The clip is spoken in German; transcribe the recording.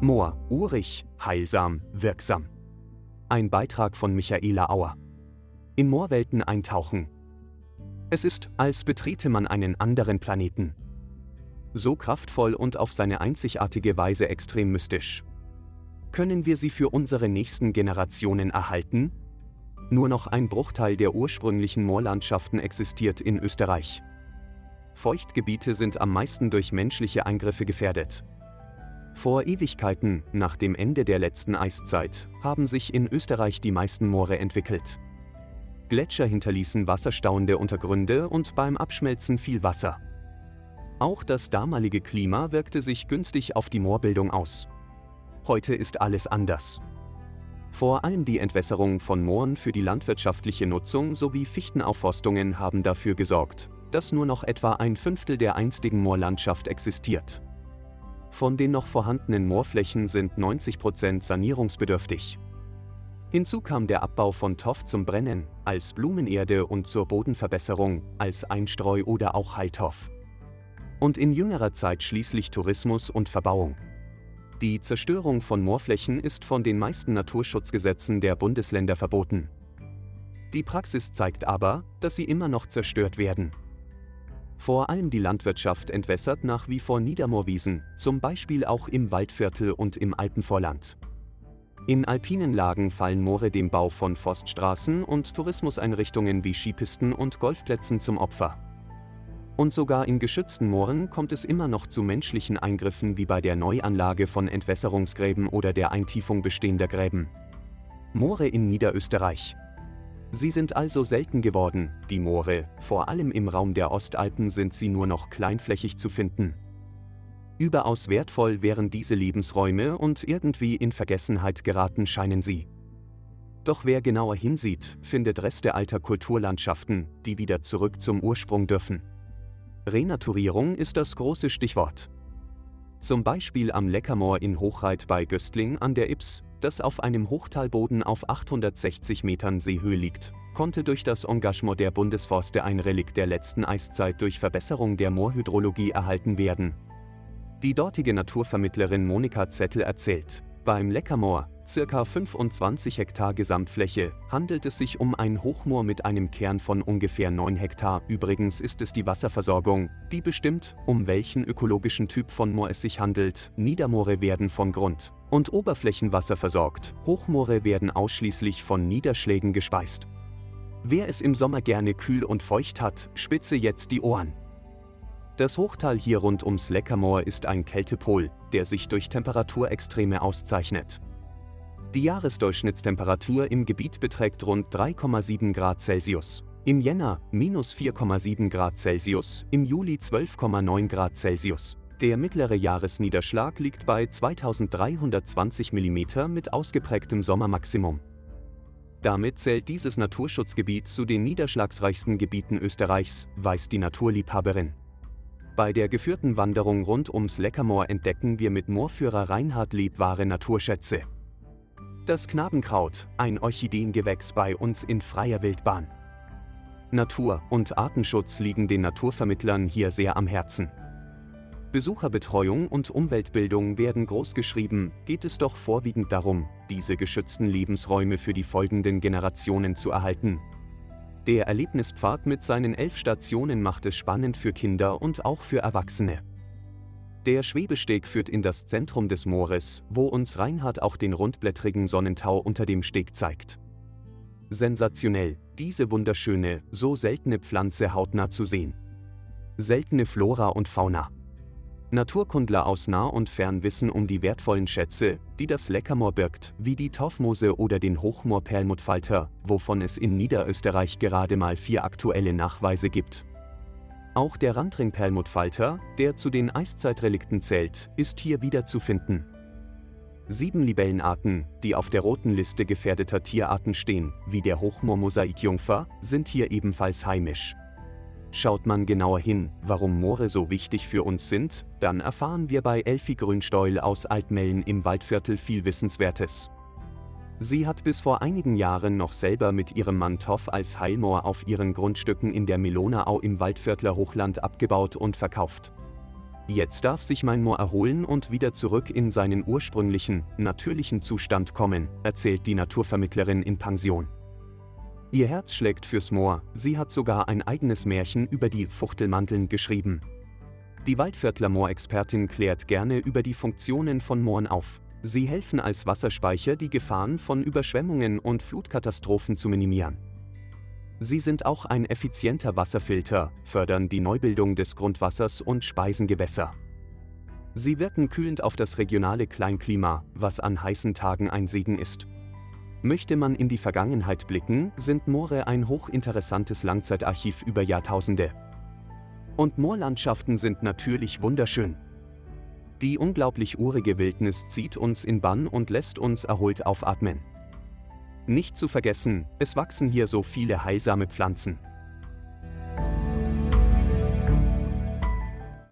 Moor, urig, heilsam, wirksam. Ein Beitrag von Michaela Auer. In Moorwelten eintauchen. Es ist, als betrete man einen anderen Planeten. So kraftvoll und auf seine einzigartige Weise extrem mystisch. Können wir sie für unsere nächsten Generationen erhalten? Nur noch ein Bruchteil der ursprünglichen Moorlandschaften existiert in Österreich. Feuchtgebiete sind am meisten durch menschliche Eingriffe gefährdet. Vor Ewigkeiten, nach dem Ende der letzten Eiszeit, haben sich in Österreich die meisten Moore entwickelt. Gletscher hinterließen wasserstauende Untergründe und beim Abschmelzen viel Wasser. Auch das damalige Klima wirkte sich günstig auf die Moorbildung aus. Heute ist alles anders. Vor allem die Entwässerung von Mooren für die landwirtschaftliche Nutzung sowie Fichtenaufforstungen haben dafür gesorgt, dass nur noch etwa ein Fünftel der einstigen Moorlandschaft existiert. Von den noch vorhandenen Moorflächen sind 90% sanierungsbedürftig. Hinzu kam der Abbau von Toff zum Brennen, als Blumenerde und zur Bodenverbesserung, als Einstreu oder auch Heiltoff. Und in jüngerer Zeit schließlich Tourismus und Verbauung. Die Zerstörung von Moorflächen ist von den meisten Naturschutzgesetzen der Bundesländer verboten. Die Praxis zeigt aber, dass sie immer noch zerstört werden. Vor allem die Landwirtschaft entwässert nach wie vor Niedermoorwiesen, zum Beispiel auch im Waldviertel und im Alpenvorland. In alpinen Lagen fallen Moore dem Bau von Forststraßen und Tourismuseinrichtungen wie Skipisten und Golfplätzen zum Opfer. Und sogar in geschützten Mooren kommt es immer noch zu menschlichen Eingriffen wie bei der Neuanlage von Entwässerungsgräben oder der Eintiefung bestehender Gräben. Moore in Niederösterreich. Sie sind also selten geworden, die Moore, vor allem im Raum der Ostalpen sind sie nur noch kleinflächig zu finden. Überaus wertvoll wären diese Lebensräume und irgendwie in Vergessenheit geraten scheinen sie. Doch wer genauer hinsieht, findet Reste alter Kulturlandschaften, die wieder zurück zum Ursprung dürfen. Renaturierung ist das große Stichwort. Zum Beispiel am Leckermoor in Hochreit bei Göstling an der Ips, das auf einem Hochtalboden auf 860 Metern Seehöhe liegt, konnte durch das Engagement der Bundesforste ein Relikt der letzten Eiszeit durch Verbesserung der Moorhydrologie erhalten werden. Die dortige Naturvermittlerin Monika Zettel erzählt, beim Leckermoor, ca. 25 Hektar Gesamtfläche, handelt es sich um ein Hochmoor mit einem Kern von ungefähr 9 Hektar. Übrigens ist es die Wasserversorgung, die bestimmt, um welchen ökologischen Typ von Moor es sich handelt. Niedermoore werden von Grund- und Oberflächenwasser versorgt. Hochmoore werden ausschließlich von Niederschlägen gespeist. Wer es im Sommer gerne kühl und feucht hat, spitze jetzt die Ohren. Das Hochtal hier rund ums Leckermoor ist ein Kältepol, der sich durch Temperaturextreme auszeichnet. Die Jahresdurchschnittstemperatur im Gebiet beträgt rund 3,7 Grad Celsius. Im Jänner minus 4,7 Grad Celsius, im Juli 12,9 Grad Celsius. Der mittlere Jahresniederschlag liegt bei 2320 mm mit ausgeprägtem Sommermaximum. Damit zählt dieses Naturschutzgebiet zu den niederschlagsreichsten Gebieten Österreichs, weiß die Naturliebhaberin. Bei der geführten Wanderung rund ums Leckermoor entdecken wir mit Moorführer Reinhard Lieb wahre Naturschätze. Das Knabenkraut, ein Orchideengewächs bei uns in freier Wildbahn. Natur- und Artenschutz liegen den Naturvermittlern hier sehr am Herzen. Besucherbetreuung und Umweltbildung werden großgeschrieben, geht es doch vorwiegend darum, diese geschützten Lebensräume für die folgenden Generationen zu erhalten, der Erlebnispfad mit seinen elf Stationen macht es spannend für Kinder und auch für Erwachsene. Der Schwebesteg führt in das Zentrum des Moores, wo uns Reinhard auch den rundblättrigen Sonnentau unter dem Steg zeigt. Sensationell, diese wunderschöne, so seltene Pflanze hautnah zu sehen. Seltene Flora und Fauna. Naturkundler aus nah und fern wissen um die wertvollen Schätze, die das Leckermoor birgt, wie die Torfmoose oder den Hochmoor-Perlmuttfalter, wovon es in Niederösterreich gerade mal vier aktuelle Nachweise gibt. Auch der Randring-Perlmuttfalter, der zu den Eiszeitrelikten zählt, ist hier wieder zu finden. Sieben Libellenarten, die auf der roten Liste gefährdeter Tierarten stehen, wie der Hochmoor-Mosaikjungfer, sind hier ebenfalls heimisch. Schaut man genauer hin, warum Moore so wichtig für uns sind, dann erfahren wir bei Elfie Grünsteul aus Altmellen im Waldviertel viel Wissenswertes. Sie hat bis vor einigen Jahren noch selber mit ihrem Mann Toff als Heilmoor auf ihren Grundstücken in der Melonaau im Waldviertler Hochland abgebaut und verkauft. Jetzt darf sich mein Moor erholen und wieder zurück in seinen ursprünglichen, natürlichen Zustand kommen, erzählt die Naturvermittlerin in Pension. Ihr Herz schlägt fürs Moor, sie hat sogar ein eigenes Märchen über die Fuchtelmandeln geschrieben. Die Waldviertler Moorexpertin klärt gerne über die Funktionen von Mooren auf. Sie helfen als Wasserspeicher, die Gefahren von Überschwemmungen und Flutkatastrophen zu minimieren. Sie sind auch ein effizienter Wasserfilter, fördern die Neubildung des Grundwassers und speisen Gewässer. Sie wirken kühlend auf das regionale Kleinklima, was an heißen Tagen ein Segen ist. Möchte man in die Vergangenheit blicken, sind Moore ein hochinteressantes Langzeitarchiv über Jahrtausende. Und Moorlandschaften sind natürlich wunderschön. Die unglaublich urige Wildnis zieht uns in Bann und lässt uns erholt aufatmen. Nicht zu vergessen, es wachsen hier so viele heilsame Pflanzen.